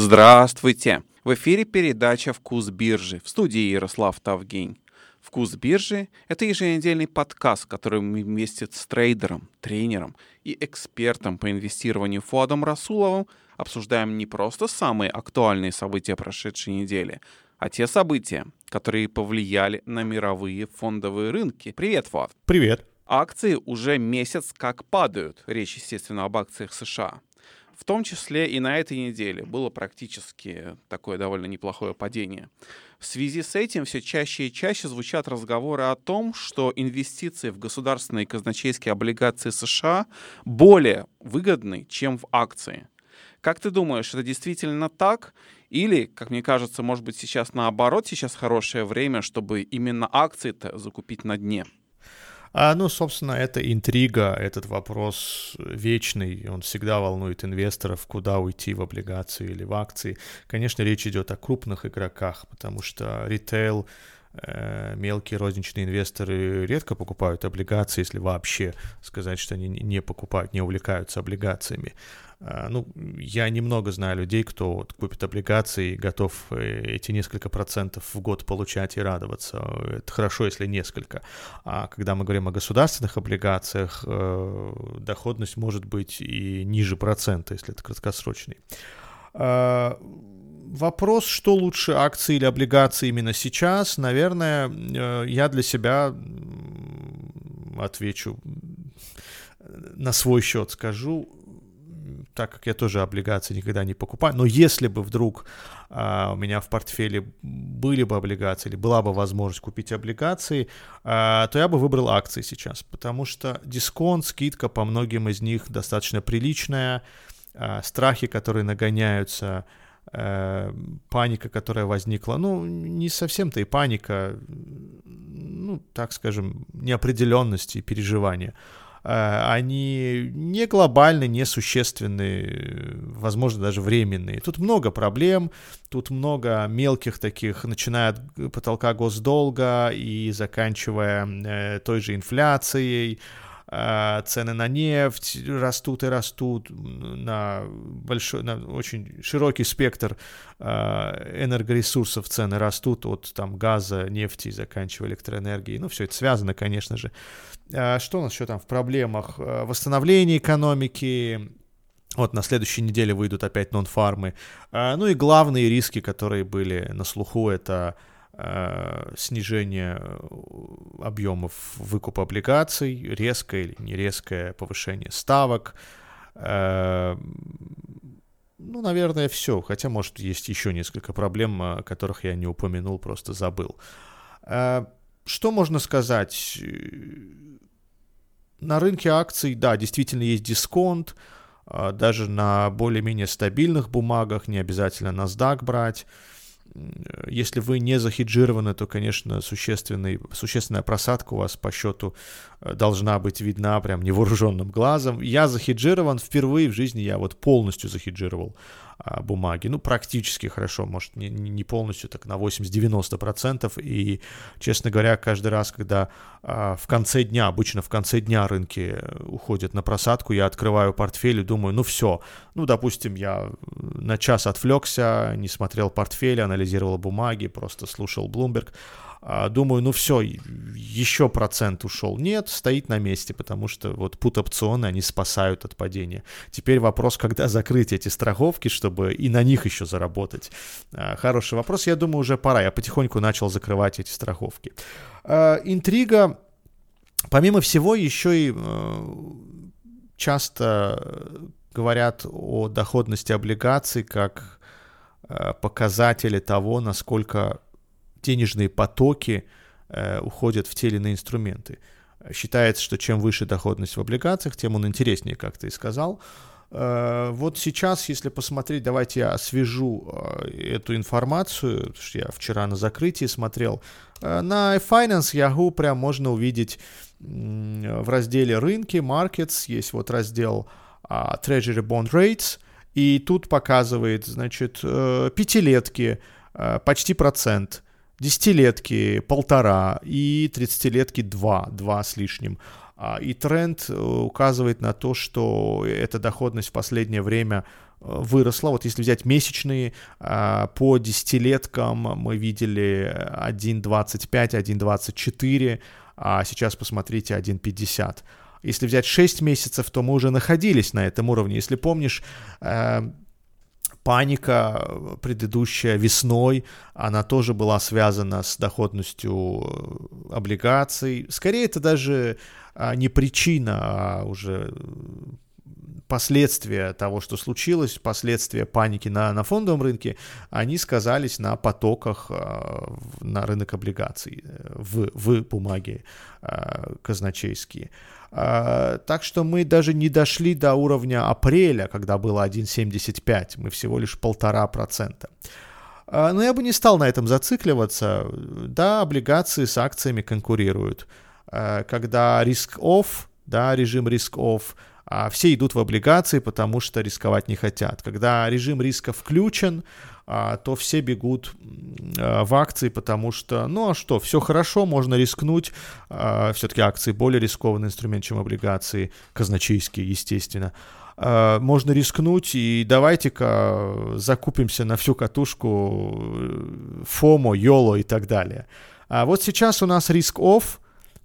Здравствуйте! В эфире передача «Вкус биржи» в студии Ярослав Тавгень. «Вкус биржи» — это еженедельный подкаст, который мы вместе с трейдером, тренером и экспертом по инвестированию Фуадом Расуловым обсуждаем не просто самые актуальные события прошедшей недели, а те события, которые повлияли на мировые фондовые рынки. Привет, Фуад! Привет! Акции уже месяц как падают. Речь, естественно, об акциях США. В том числе и на этой неделе было практически такое довольно неплохое падение. В связи с этим все чаще и чаще звучат разговоры о том, что инвестиции в государственные казначейские облигации США более выгодны, чем в акции. Как ты думаешь, это действительно так? Или, как мне кажется, может быть сейчас наоборот, сейчас хорошее время, чтобы именно акции-то закупить на дне? А, ну, собственно, это интрига, этот вопрос вечный, он всегда волнует инвесторов, куда уйти в облигации или в акции. Конечно, речь идет о крупных игроках, потому что ритейл, э, мелкие розничные инвесторы редко покупают облигации, если вообще сказать, что они не покупают, не увлекаются облигациями. А, ну, я немного знаю людей, кто вот купит облигации готов э, эти несколько процентов в год получать и радоваться. Это хорошо, если несколько. А когда мы говорим о государственных облигациях, э, доходность может быть и ниже процента, если это краткосрочный. А, вопрос, что лучше, акции или облигации именно сейчас, наверное, э, я для себя отвечу на свой счет скажу, так как я тоже облигации никогда не покупаю, но если бы вдруг а, у меня в портфеле были бы облигации или была бы возможность купить облигации, а, то я бы выбрал акции сейчас, потому что дисконт, скидка по многим из них достаточно приличная, а, страхи, которые нагоняются, а, паника, которая возникла, ну, не совсем-то и паника, ну, так скажем, неопределенности и переживания – Э, они не глобальны, не существенны, возможно, даже временные. Тут много проблем, тут много мелких таких, начиная от потолка госдолга и заканчивая э, той же инфляцией, а, цены на нефть растут и растут, на, большой, на очень широкий спектр энергоресурсов цены растут от там, газа, нефти, заканчивая электроэнергией. Ну, все это связано, конечно же. А, что у нас еще там в проблемах? Восстановление экономики, вот на следующей неделе выйдут опять нон-фармы. Ну и главные риски, которые были на слуху, это снижение э, объемов выкупа облигаций, резкое или не резкое повышение ставок. Ну, наверное, все. Хотя, может, есть еще несколько проблем, о которых я не упомянул, просто забыл. Что можно сказать? На рынке акций, да, действительно есть дисконт. Даже на более-менее стабильных бумагах не обязательно NASDAQ брать. Если вы не захеджированы, то, конечно, существенный, существенная просадка у вас по счету э, должна быть видна прям невооруженным глазом. Я захеджирован впервые в жизни, я вот полностью захеджировал а, бумаги. Ну, практически хорошо, может, не, не полностью, так на 80-90%. И, честно говоря, каждый раз, когда а, в конце дня, обычно в конце дня рынки э, уходят на просадку, я открываю портфель и думаю, ну все, ну, допустим, я на час отвлекся, не смотрел портфель, анализировал бумаги, просто слушал Bloomberg, а, думаю, ну все, еще процент ушел. Нет, стоит на месте, потому что вот пут-опционы, они спасают от падения. Теперь вопрос, когда закрыть эти страховки, чтобы и на них еще заработать. А, хороший вопрос, я думаю, уже пора. Я потихоньку начал закрывать эти страховки. А, интрига, помимо всего, еще и э, часто говорят о доходности облигаций как э, показатели того, насколько денежные потоки э, уходят в те или иные инструменты. Считается, что чем выше доходность в облигациях, тем он интереснее, как ты и сказал. Э, вот сейчас, если посмотреть, давайте я освежу э, эту информацию, потому что я вчера на закрытии смотрел. Э, на Finance Yahoo прям можно увидеть в разделе рынки, markets, есть вот раздел а, Treasury Bond Rates, и тут показывает, значит, пятилетки, почти процент, десятилетки полтора и тридцатилетки два, два с лишним. А, и тренд э, указывает на то, что эта доходность в последнее время выросла. Вот если взять месячные, по десятилеткам мы видели 1.25, 1.24, а сейчас посмотрите 1.50. Если взять 6 месяцев, то мы уже находились на этом уровне. Если помнишь, паника предыдущая весной, она тоже была связана с доходностью э, облигаций. Скорее, это даже а, не причина, а уже последствия того, что случилось, последствия паники на, на фондовом рынке, они сказались на потоках э, на рынок облигаций, э, в, в бумаги э, казначейские. А, так что мы даже не дошли до уровня апреля, когда было 1,75, мы всего лишь полтора процента. А, но я бы не стал на этом зацикливаться. Да, облигации с акциями конкурируют. А, когда risk-off, да, режим risk-off, все идут в облигации, потому что рисковать не хотят. Когда режим риска включен, а, то все бегут а, в акции, потому что, ну а что, все хорошо, можно рискнуть. А, Все-таки акции более рискованный инструмент, чем облигации, казначейские, естественно можно рискнуть и давайте-ка закупимся на всю катушку э, FOMO, YOLO и так далее. А вот сейчас у нас risk-off,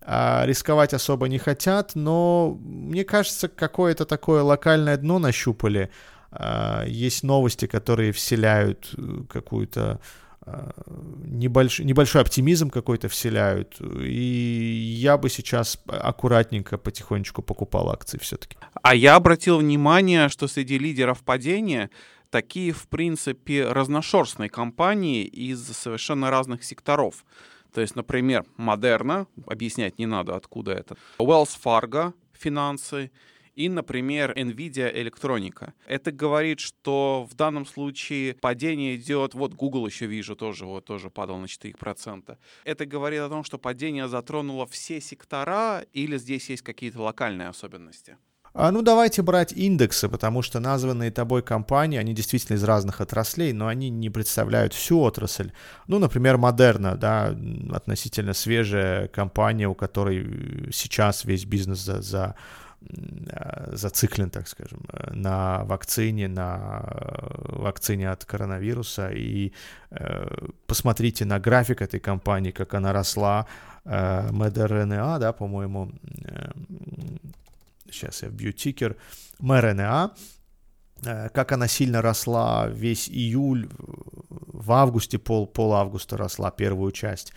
рисковать особо не хотят, но мне кажется, какое-то такое локальное дно нащупали, а, есть новости, которые вселяют э, какую-то а, небольшой, небольшой оптимизм какой-то вселяют. И я бы сейчас аккуратненько, потихонечку покупал акции все-таки. А я обратил внимание, что среди лидеров падения такие, в принципе, разношерстные компании из совершенно разных секторов. То есть, например, Модерна, объяснять не надо, откуда это, Wells Fargo, финансы, и, например, NVIDIA электроника. Это говорит, что в данном случае падение идет, вот Google еще вижу тоже, вот тоже падал на 4%. Это говорит о том, что падение затронуло все сектора или здесь есть какие-то локальные особенности? А, ну, давайте брать индексы, потому что названные тобой компании, они действительно из разных отраслей, но они не представляют всю отрасль. Ну, например, Модерна, да, относительно свежая компания, у которой сейчас весь бизнес за, за Э, зациклен, так скажем, на вакцине, на э, вакцине от коронавируса. И э, посмотрите на график этой компании, как она росла. Э, MedRNA, да, по-моему, э, сейчас я вбью тикер, э, как она сильно росла весь июль, в августе, пол, пол августа росла первую часть.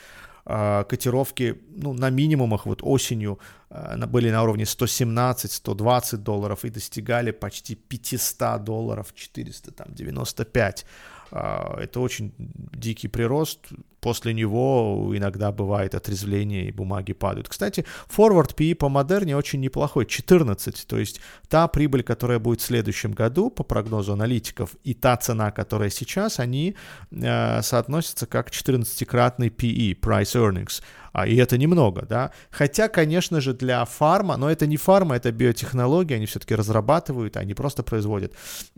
А, котировки ну, на минимумах вот осенью а, были на уровне 117-120 долларов и достигали почти 500 долларов, 495. А, это очень дикий прирост. После него иногда бывает отрезвление и бумаги падают. Кстати, форвард PE по модерне очень неплохой, 14. То есть та прибыль, которая будет в следующем году, по прогнозу аналитиков, и та цена, которая сейчас, они э, соотносятся как 14-кратный PE, Price Earnings а, и это немного, да. Хотя, конечно же, для фарма, но это не фарма, это биотехнологии, они все-таки разрабатывают, они просто производят.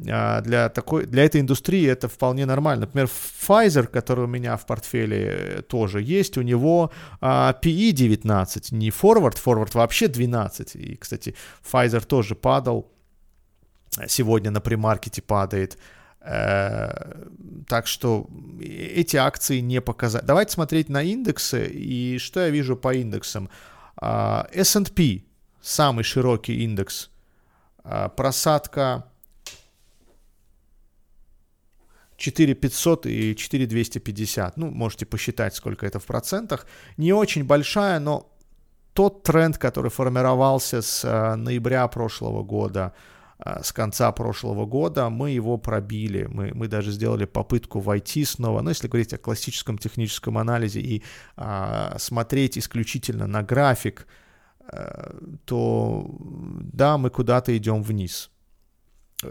А, для, такой, для этой индустрии это вполне нормально. Например, Pfizer, который у меня в портфеле э, тоже есть, у него а, PE 19, не forward, forward вообще 12. И, кстати, Pfizer тоже падал, сегодня на примаркете падает. Э, так что эти акции не показали. Давайте смотреть на индексы. И что я вижу по индексам? А, S&P, самый широкий индекс, а, просадка 4500 и 4250. Ну, можете посчитать, сколько это в процентах. Не очень большая, но тот тренд, который формировался с э, ноября прошлого года, с конца прошлого года, мы его пробили, мы, мы даже сделали попытку войти снова, но если говорить о классическом техническом анализе и а, смотреть исключительно на график, а, то да, мы куда-то идем вниз.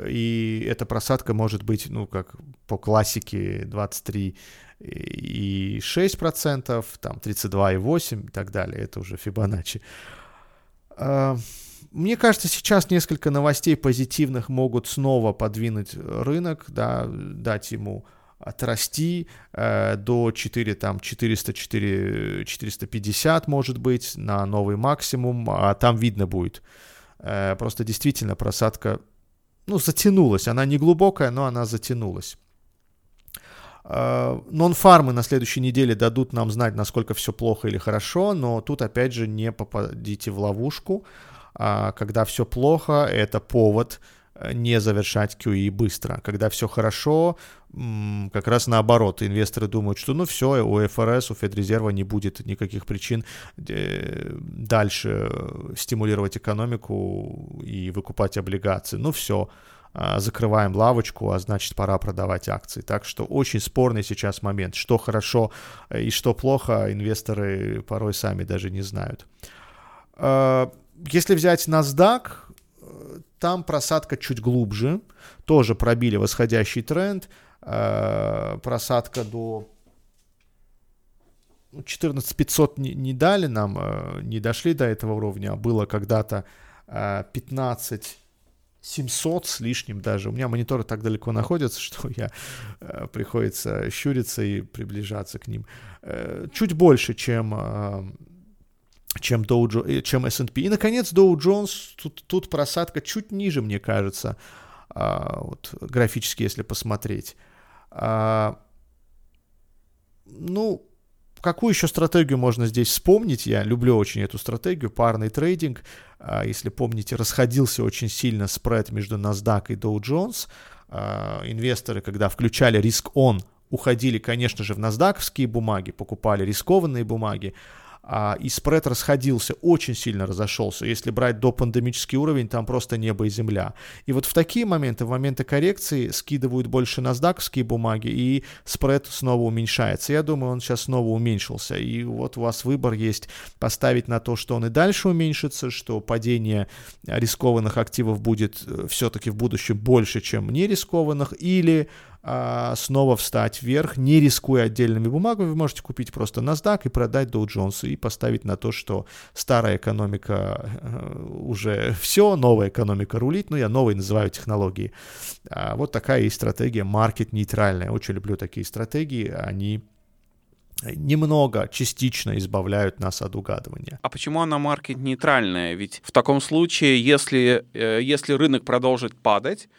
И эта просадка может быть, ну, как по классике 23 и 6 процентов, там 32,8 и так далее. Это уже Фибоначчи. А, мне кажется, сейчас несколько новостей позитивных могут снова подвинуть рынок, да, дать ему отрасти э, до 4, там, 400, 4, 450, может быть, на новый максимум, а там видно будет. Э, просто действительно просадка ну, затянулась. Она не глубокая, но она затянулась. Нон-фармы на следующей неделе дадут нам знать, насколько все плохо или хорошо, но тут опять же не попадите в ловушку. А, когда все плохо, это повод э, не завершать QE быстро. Когда все хорошо, как раз наоборот, инвесторы думают, что ну все, у ФРС, у Федрезерва не будет никаких причин э, дальше стимулировать экономику и выкупать облигации. Ну все, а, закрываем лавочку, а значит пора продавать акции. Так что очень спорный сейчас момент. Что хорошо э, и что плохо, инвесторы порой сами даже не знают. Если взять NASDAQ, э, там просадка чуть глубже, тоже пробили восходящий тренд, а, просадка до 14500 не, не дали нам, э, не дошли до этого уровня, а было когда-то 15 700 с лишним даже. У меня мониторы так далеко находятся, что я э, приходится щуриться и приближаться к ним. Э, чуть больше, чем, э, чем, Dow, э, чем S&P. И, наконец, Dow Jones, тут, тут просадка чуть ниже, мне кажется, э, вот, графически, если посмотреть. Э, ну, какую еще стратегию можно здесь вспомнить? Я люблю очень эту стратегию, парный трейдинг. А, если помните, расходился очень сильно спред между NASDAQ и Dow Jones. А, инвесторы, когда включали риск-он, уходили, конечно же, в NASDAQ бумаги, покупали рискованные бумаги, а, и спред расходился, очень сильно разошелся. Если брать до пандемический уровень, там просто небо и земля. И вот в такие моменты, в моменты коррекции, скидывают больше насдаковские бумаги, и спред снова уменьшается. Я думаю, он сейчас снова уменьшился. И вот у вас выбор есть поставить на то, что он и дальше уменьшится, что падение рискованных активов будет э, все-таки в будущем больше, чем нерискованных, или а, снова встать вверх, не рискуя отдельными бумагами, вы можете купить просто NASDAQ и продать Dow Jones и поставить на то, что старая экономика э, уже все, новая экономика рулит, ну я новой называю технологии. А вот такая и стратегия маркет-нейтральная. Очень люблю такие стратегии, они немного, частично избавляют нас от угадывания. А почему она маркет-нейтральная? Ведь в таком случае, если, э, если рынок продолжит падать,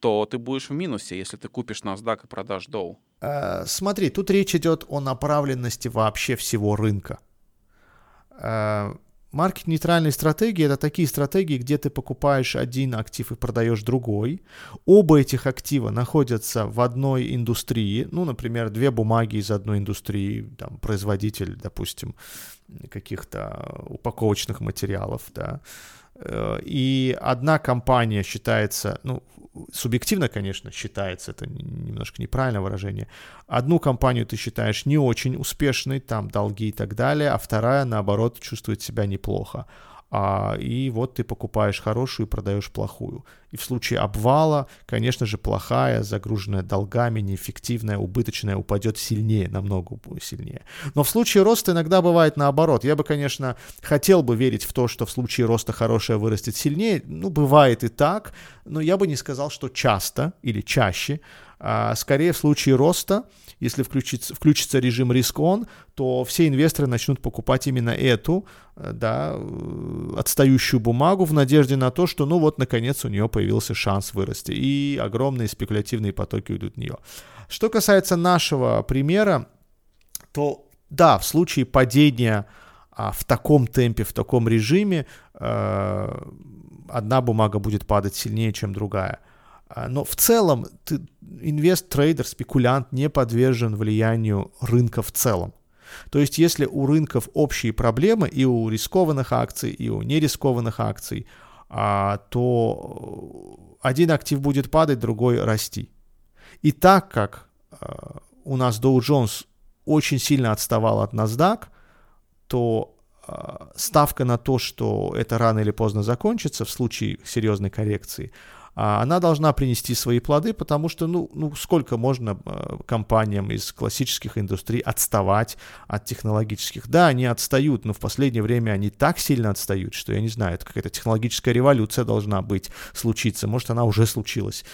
то ты будешь в минусе, если ты купишь NASDAQ и продашь Dow. Э, смотри, тут речь идет о направленности вообще всего рынка. Э, маркет-нейтральные стратегии это такие стратегии, где ты покупаешь один актив и продаешь другой. Оба этих актива находятся в одной индустрии. Ну, например, две бумаги из одной индустрии, там, производитель, допустим, каких-то упаковочных материалов, да. Э, и одна компания считается, ну, субъективно, конечно, считается, это немножко неправильное выражение. Одну компанию ты считаешь не очень успешной, там долги и так далее, а вторая, наоборот, чувствует себя неплохо а, и вот ты покупаешь хорошую и продаешь плохую. И в случае обвала, конечно же, плохая, загруженная долгами, неэффективная, убыточная упадет сильнее, намного сильнее. Но в случае роста иногда бывает наоборот. Я бы, конечно, хотел бы верить в то, что в случае роста хорошая вырастет сильнее. Ну, бывает и так, но я бы не сказал, что часто или чаще. А скорее в случае роста если включится, включится режим риск-он, то все инвесторы начнут покупать именно эту, э, да, э, отстающую бумагу в надежде на то, что, ну вот, наконец у нее появился шанс вырасти, и огромные спекулятивные потоки уйдут в нее. Что касается нашего примера, то да, в случае падения а, в таком темпе, в таком режиме, э, одна бумага будет падать сильнее, чем другая. А, но в целом ты, инвест-трейдер, спекулянт не подвержен влиянию рынка в целом. То есть если у рынков общие проблемы и у рискованных акций, и у нерискованных акций, а, то один актив будет падать, другой расти. И так как а, у нас Dow Jones очень сильно отставал от NASDAQ, то ставка на то, что это рано или поздно закончится в случае серьезной коррекции, она должна принести свои плоды, потому что, ну, ну сколько можно э, компаниям из классических индустрий отставать от технологических? Да, они отстают, но в последнее время они так сильно отстают, что, я не знаю, это какая-то технологическая революция должна быть, случиться, может, она уже случилась.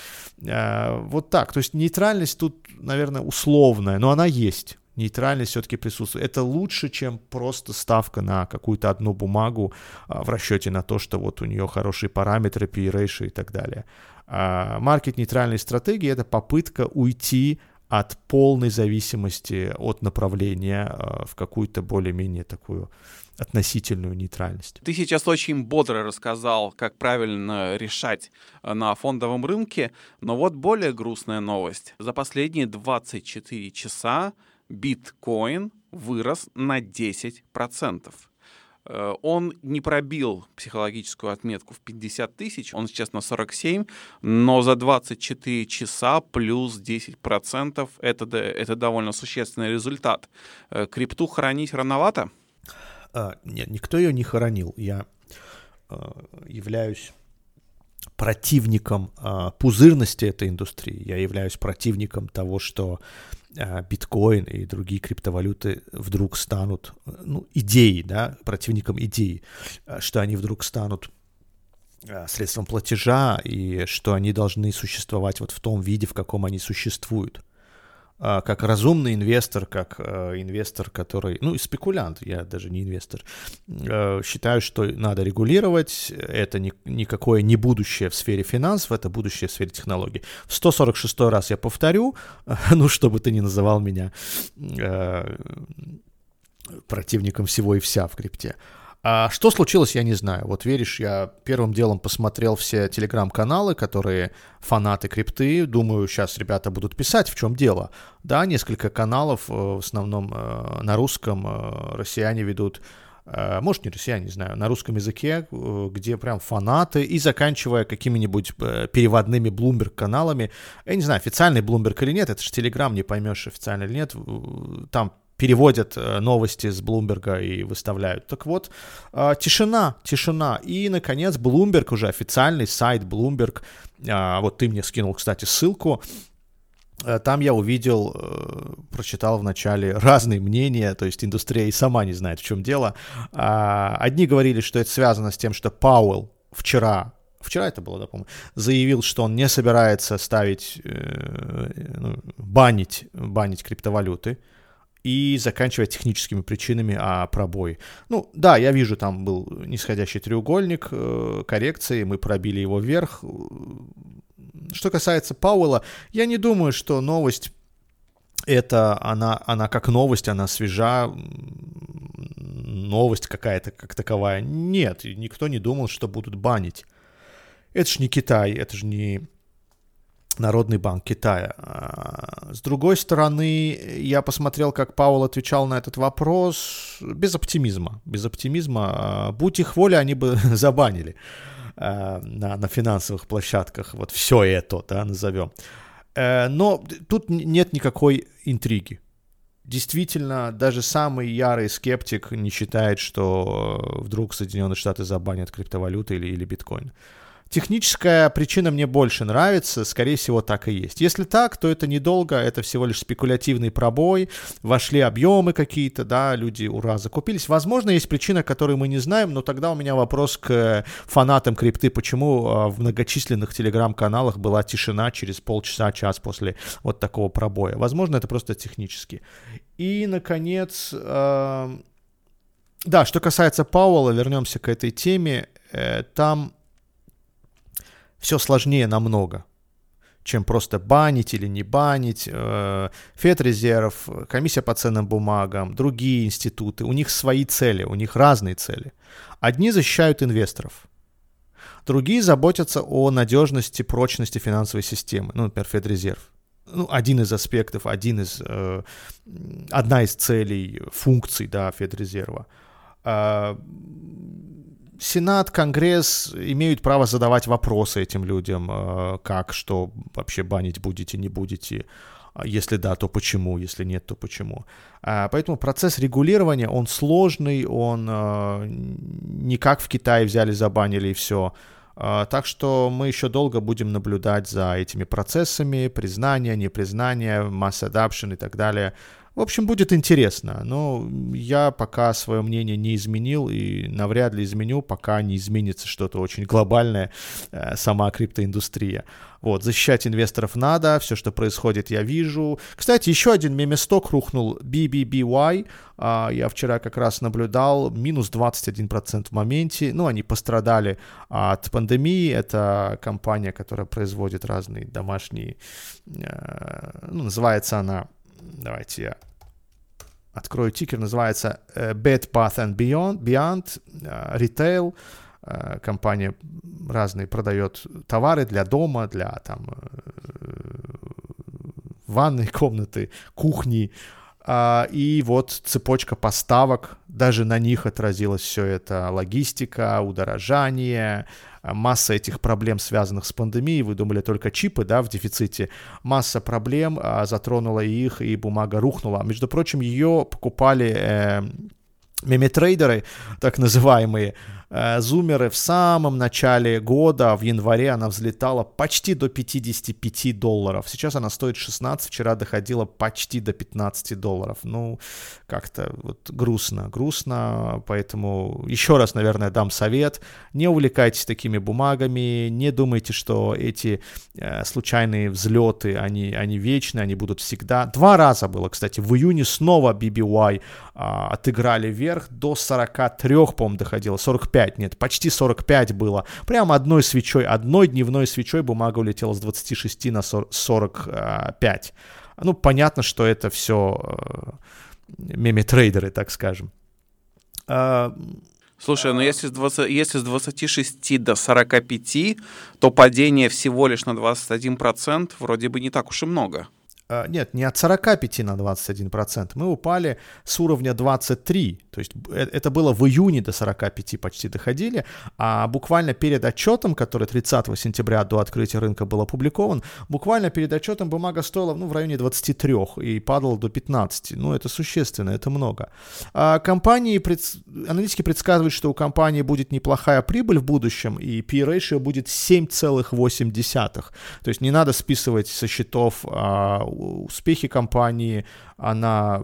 Э, вот так, то есть нейтральность тут, наверное, условная, но она есть нейтральность все-таки присутствует. Это лучше, чем просто ставка на какую-то одну бумагу а, в расчете на то, что вот у нее хорошие параметры, P-ratio и так далее. А маркет-нейтральные стратегии — это попытка уйти от полной зависимости от направления а, в какую-то более-менее такую относительную нейтральность. Ты сейчас очень бодро рассказал, как правильно решать на фондовом рынке, но вот более грустная новость. За последние 24 часа биткоин вырос на 10%. Э, он не пробил психологическую отметку в 50 тысяч, он сейчас на 47, но за 24 часа плюс 10% это, это довольно существенный результат. Э, крипту хранить рановато? А, нет, никто ее не хоронил. Я а, являюсь противником а, пузырности этой индустрии. Я являюсь противником того, что биткоин и другие криптовалюты вдруг станут, ну, идеей, да, противником идеи, а, что они вдруг станут а, средством платежа и что они должны существовать вот в том виде, в каком они существуют. А, как разумный инвестор, как э, инвестор, который, ну, спекулянт, я даже не инвестор, э, считаю, что надо регулировать, это ни, никакое не будущее в сфере финансов, это будущее в сфере технологий. В 146 раз я повторю, ну, чтобы ты не называл меня э, противником всего и вся в крипте. А что случилось, я не знаю. Вот веришь, я первым делом посмотрел все телеграм-каналы, которые фанаты крипты. Думаю, сейчас ребята будут писать, в чем дело. Да, несколько каналов, э, в основном э, на русском, э, россияне ведут может, не россияне, не знаю, на русском языке, где прям фанаты, и заканчивая какими-нибудь переводными Bloomberg каналами. Я не знаю, официальный Bloomberg или нет, это же Телеграм, не поймешь, официально или нет. Там переводят э, новости с Блумберга и выставляют. Так вот, э, тишина, тишина. И, наконец, Bloomberg, уже официальный сайт Bloomberg, э, вот ты мне скинул, кстати, ссылку, там я увидел, прочитал вначале разные мнения, то есть индустрия и сама не знает, в чем дело. А, одни говорили, что это связано с тем, что Пауэлл вчера вчера это было, да, по-моему, заявил, что он не собирается ставить, ну, банить, банить криптовалюты и заканчивая техническими причинами а пробой. Ну, да, я вижу, там был нисходящий треугольник э, коррекции, мы пробили его вверх. Что касается Пауэлла, я не думаю, что новость это она, она как новость, она свежа, новость какая-то как таковая. Нет, никто не думал, что будут банить. Это же не Китай, это же не Народный банк Китая. А, с другой стороны, я посмотрел, как Паул отвечал на этот вопрос без оптимизма. Без оптимизма. А, будь их воля, они бы забанили а, на, на финансовых площадках. Вот все это, да, назовем. Э, но тут нет никакой интриги. Действительно, даже самый ярый скептик не считает, что вдруг Соединенные Штаты забанят криптовалюты или, или биткоин. Техническая причина мне больше нравится, скорее всего, так и есть. Если так, то это недолго, это всего лишь спекулятивный пробой, вошли объемы какие-то, да, люди, ура, закупились. Возможно, есть причина, которую мы не знаем, но тогда у меня вопрос к фанатам крипты, почему а, в многочисленных телеграм-каналах была тишина через полчаса, час после вот такого пробоя. Возможно, это просто технически. И, наконец, э, да, что касается Пауэлла, вернемся к этой теме, э, там все сложнее намного, чем просто банить или не банить. Э, Федрезерв, комиссия по ценным бумагам, другие институты, у них свои цели, у них разные цели. Одни защищают инвесторов, другие заботятся о надежности, прочности финансовой системы, ну, например, Федрезерв. Ну, один из аспектов, один из, э, одна из целей, функций, да, Федрезерва. Э, Сенат, Конгресс имеют право задавать вопросы этим людям, э, как, что вообще банить будете, не будете, а если да, то почему, если нет, то почему. А, поэтому процесс регулирования, он сложный, он э, не как в Китае взяли, забанили и все. А, так что мы еще долго будем наблюдать за этими процессами, признания, непризнания, масс adoption и так далее. В общем, будет интересно, но я пока свое мнение не изменил и навряд ли изменю, пока не изменится что-то очень глобальное, э, сама криптоиндустрия. Вот, защищать инвесторов надо, все, что происходит, я вижу. Кстати, еще один меместок рухнул, BBBY, а, я вчера как раз наблюдал, минус 21% в моменте, ну, они пострадали от пандемии, это компания, которая производит разные домашние, э, ну, называется она, давайте я открою тикер, называется э, Bed Bath and Beyond, Beyond э, Retail, Э, компания разные продает товары для дома, для там ванной комнаты, кухни. А, и вот цепочка поставок, даже на них отразилось все это. Логистика, удорожание, масса этих проблем, связанных с пандемией. Вы думали только чипы, да, в дефиците. Масса проблем а, затронула их, и бумага рухнула. Между прочим, ее покупали э, меметрейдеры, так называемые, зумеры в самом начале года, в январе, она взлетала почти до 55 долларов. Сейчас она стоит 16, вчера доходила почти до 15 долларов. Ну, как-то вот грустно, грустно, поэтому еще раз, наверное, дам совет. Не увлекайтесь такими бумагами, не думайте, что эти э, случайные взлеты, они, они вечные, они будут всегда. Два раза было, кстати, в июне снова BBY э, отыграли вверх, до 43, по-моему, доходило, 45 45, нет, почти 45 было. Прямо одной свечой, одной дневной свечой бумага улетела с 26 на 45. Ну, понятно, что это все э, меме-трейдеры, так скажем. А, Слушай, ну если с, 20, если с 26 до 45, то падение всего лишь на 21% вроде бы не так уж и много. А, нет, не от 45 на 21%. Мы упали с уровня 23. То есть э, это было в июне до 45 почти доходили. А буквально перед отчетом, который 30 сентября до открытия рынка был опубликован, буквально перед отчетом бумага стоила ну, в районе 23 и падала до 15. Ну, это существенно, это много. А компании, пред... аналитики предсказывают, что у компании будет неплохая прибыль в будущем, и P-ratio будет 7,8. То есть не надо списывать со счетов а, успехи компании, она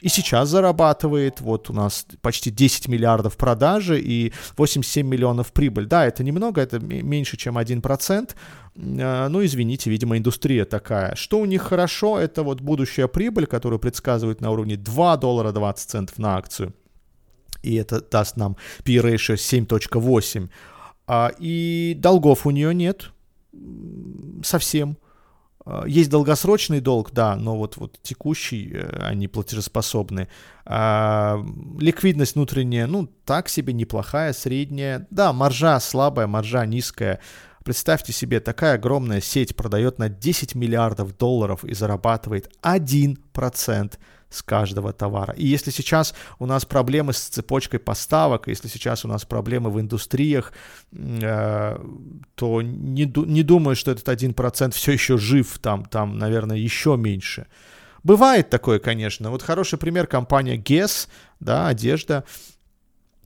и сейчас зарабатывает, вот у нас почти 10 миллиардов продажи и 87 миллионов прибыль. Да, это немного, это меньше, чем 1%, а, ну, извините, видимо, индустрия такая. Что у них хорошо, это вот будущая прибыль, которую предсказывают на уровне 2 доллара 20 центов на акцию. И это даст нам P-ratio 7.8. А, и долгов у нее нет совсем. А, есть долгосрочный долг, да, но вот, вот текущий, э, они платежеспособны. А, ликвидность внутренняя, ну, так себе, неплохая, средняя. Да, маржа слабая, маржа низкая. Представьте себе, такая огромная сеть продает на 10 миллиардов долларов и зарабатывает 1% с каждого товара. И если сейчас у нас проблемы с цепочкой поставок, если сейчас у нас проблемы в индустриях, э, то не, не думаю, что этот 1% все еще жив, там, там, наверное, еще меньше. Бывает такое, конечно. Вот хороший пример компания Guess, да, одежда.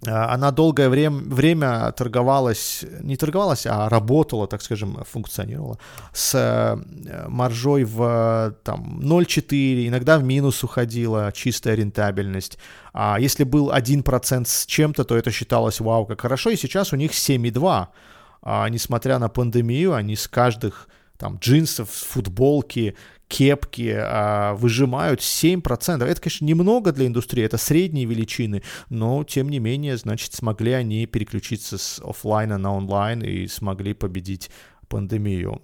А, она долгое время, время торговалась, не торговалась, а работала, так скажем, функционировала с э, маржой в там, 0,4, иногда в минус уходила чистая рентабельность. А если был 1% с чем-то, то это считалось вау, как хорошо, и сейчас у них 7,2. А, несмотря на пандемию, они с каждых там джинсов, футболки, кепки а, выжимают 7%. Это, конечно, немного для индустрии, это средние величины, но, тем не менее, значит, смогли они переключиться с офлайна на онлайн и смогли победить пандемию.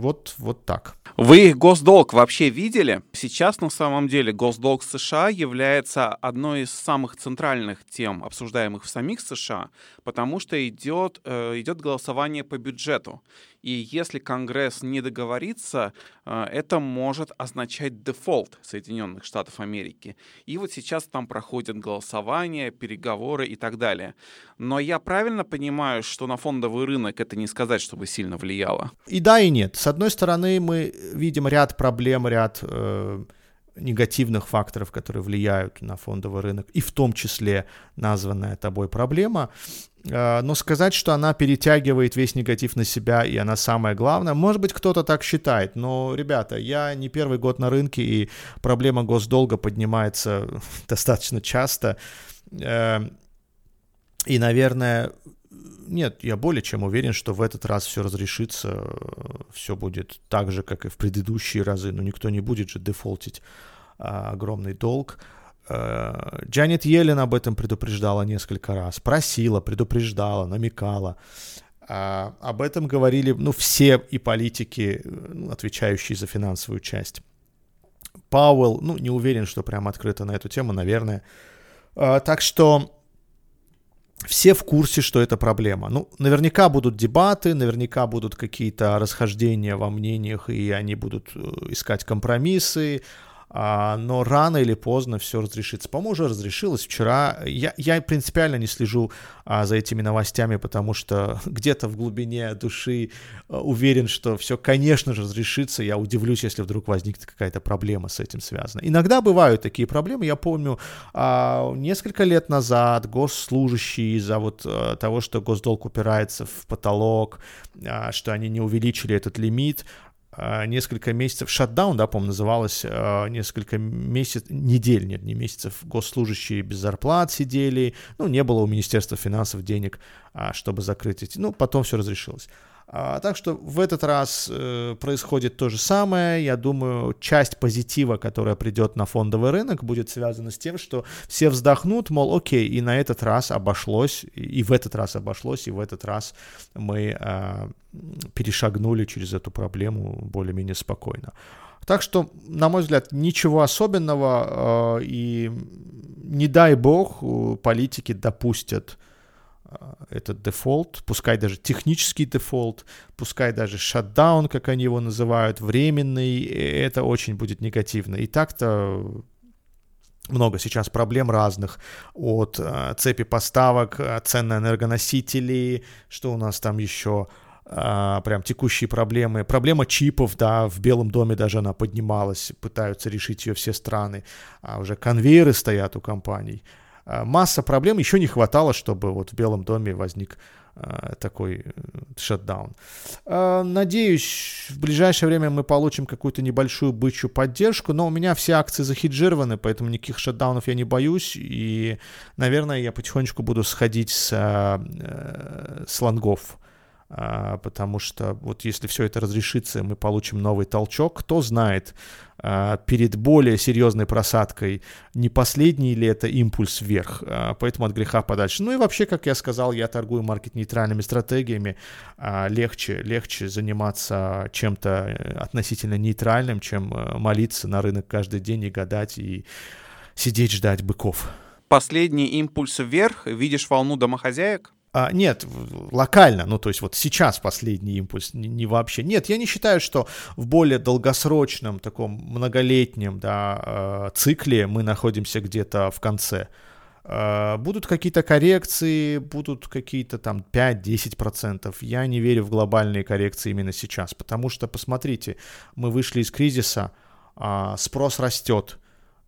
Вот, вот так. Вы госдолг вообще видели? Сейчас на самом деле госдолг США является одной из самых центральных тем, обсуждаемых в самих США, потому что идет, э, идет голосование по бюджету. И если Конгресс не договорится, э, это может означать дефолт Соединенных Штатов Америки. И вот сейчас там проходят голосования, переговоры и так далее. Но я правильно понимаю, что на фондовый рынок это не сказать, чтобы сильно влияло? И да, и нет. С одной стороны, мы видим ряд проблем, ряд э, негативных факторов, которые влияют на фондовый рынок, и в том числе названная тобой проблема. Э, но сказать, что она перетягивает весь негатив на себя, и она самая главная, может быть, кто-то так считает, но, ребята, я не первый год на рынке, и проблема госдолга поднимается достаточно часто. Э, и, наверное, нет, я более чем уверен, что в этот раз все разрешится, все будет так же, как и в предыдущие разы, но никто не будет же дефолтить а, огромный долг. А, Джанет Йеллен об этом предупреждала несколько раз, просила, предупреждала, намекала. А, об этом говорили ну, все и политики, ну, отвечающие за финансовую часть. Пауэлл, ну, не уверен, что прямо открыто на эту тему, наверное. А, так что все в курсе, что это проблема. Ну, наверняка будут дебаты, наверняка будут какие-то расхождения во мнениях, и они будут э, искать компромиссы, но рано или поздно все разрешится. По-моему, уже разрешилось вчера. Я, я принципиально не слежу а, за этими новостями, потому что где-то в глубине души а, уверен, что все, конечно же, разрешится. Я удивлюсь, если вдруг возникнет какая-то проблема с этим связана. Иногда бывают такие проблемы. Я помню, а, несколько лет назад госслужащие из-за вот а, того, что госдолг упирается в потолок, а, что они не увеличили этот лимит, а, несколько месяцев, шатдаун, да, по-моему, называлось, а, несколько месяцев, недель, нет, не месяцев, госслужащие без зарплат сидели, ну, не было у Министерства финансов денег, а, чтобы закрыть эти, ну, потом все разрешилось. А, так что в этот раз э, происходит то же самое. Я думаю, часть позитива, которая придет на фондовый рынок, будет связана с тем, что все вздохнут, мол, окей, и на этот раз обошлось, и в этот раз обошлось, и в этот раз мы э, перешагнули через эту проблему более-менее спокойно. Так что, на мой взгляд, ничего особенного, э, и не дай бог политики допустят а, этот дефолт, пускай даже технический дефолт, пускай даже shutdown, как они его называют, временный, это очень будет негативно. И так-то много сейчас проблем разных, от э, цепи поставок, э, цен на энергоносители, что у нас там еще, э, прям текущие проблемы. Проблема чипов, да, в Белом доме даже она поднималась, пытаются решить ее все страны, а уже конвейеры стоят у компаний. А, масса проблем, еще не хватало, чтобы вот в Белом доме возник а, такой э, шатдаун. А, надеюсь, в ближайшее время мы получим какую-то небольшую бычью поддержку, но у меня все акции захеджированы, поэтому никаких шатдаунов я не боюсь, и, наверное, я потихонечку буду сходить с, э, с лонгов потому что вот если все это разрешится, мы получим новый толчок, кто знает, а, перед более серьезной просадкой не последний ли это импульс вверх, а, поэтому от греха подальше. Ну и вообще, как я сказал, я торгую маркет-нейтральными стратегиями, легче, легче заниматься чем-то э, относительно нейтральным, чем э, молиться на рынок каждый день и гадать и сидеть ждать быков. Последний импульс вверх, видишь волну домохозяек? А, нет, локально, ну то есть вот сейчас последний импульс, не, не вообще. Нет, я не считаю, что в более долгосрочном, таком многолетнем да, э, цикле мы находимся где-то в конце. Э, будут какие-то коррекции, будут какие-то там 5-10%. Я не верю в глобальные коррекции именно сейчас, потому что, посмотрите, мы вышли из кризиса, а, спрос растет,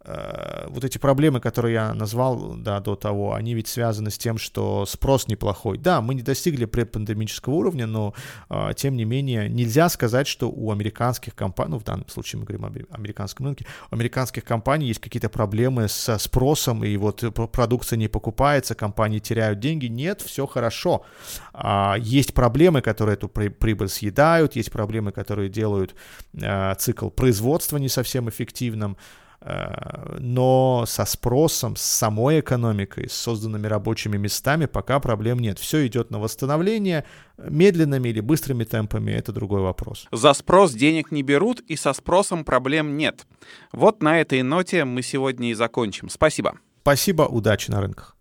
вот эти проблемы, которые я назвал да, до того, они ведь связаны с тем, что спрос неплохой. Да, мы не достигли предпандемического уровня, но э, тем не менее нельзя сказать, что у американских компаний, ну в данном случае мы говорим об американском рынке, у американских компаний есть какие-то проблемы со спросом, и вот продукция не покупается, компании теряют деньги. Нет, все хорошо. А, есть проблемы, которые эту прибыль съедают, есть проблемы, которые делают э, цикл производства не совсем эффективным. Э, но со спросом, с самой экономикой, с созданными рабочими местами пока проблем нет. Все идет на восстановление, медленными или быстрыми темпами, это другой вопрос. За спрос денег не берут, и со спросом проблем нет. Вот на этой ноте мы сегодня и закончим. Спасибо. Спасибо, удачи на рынках.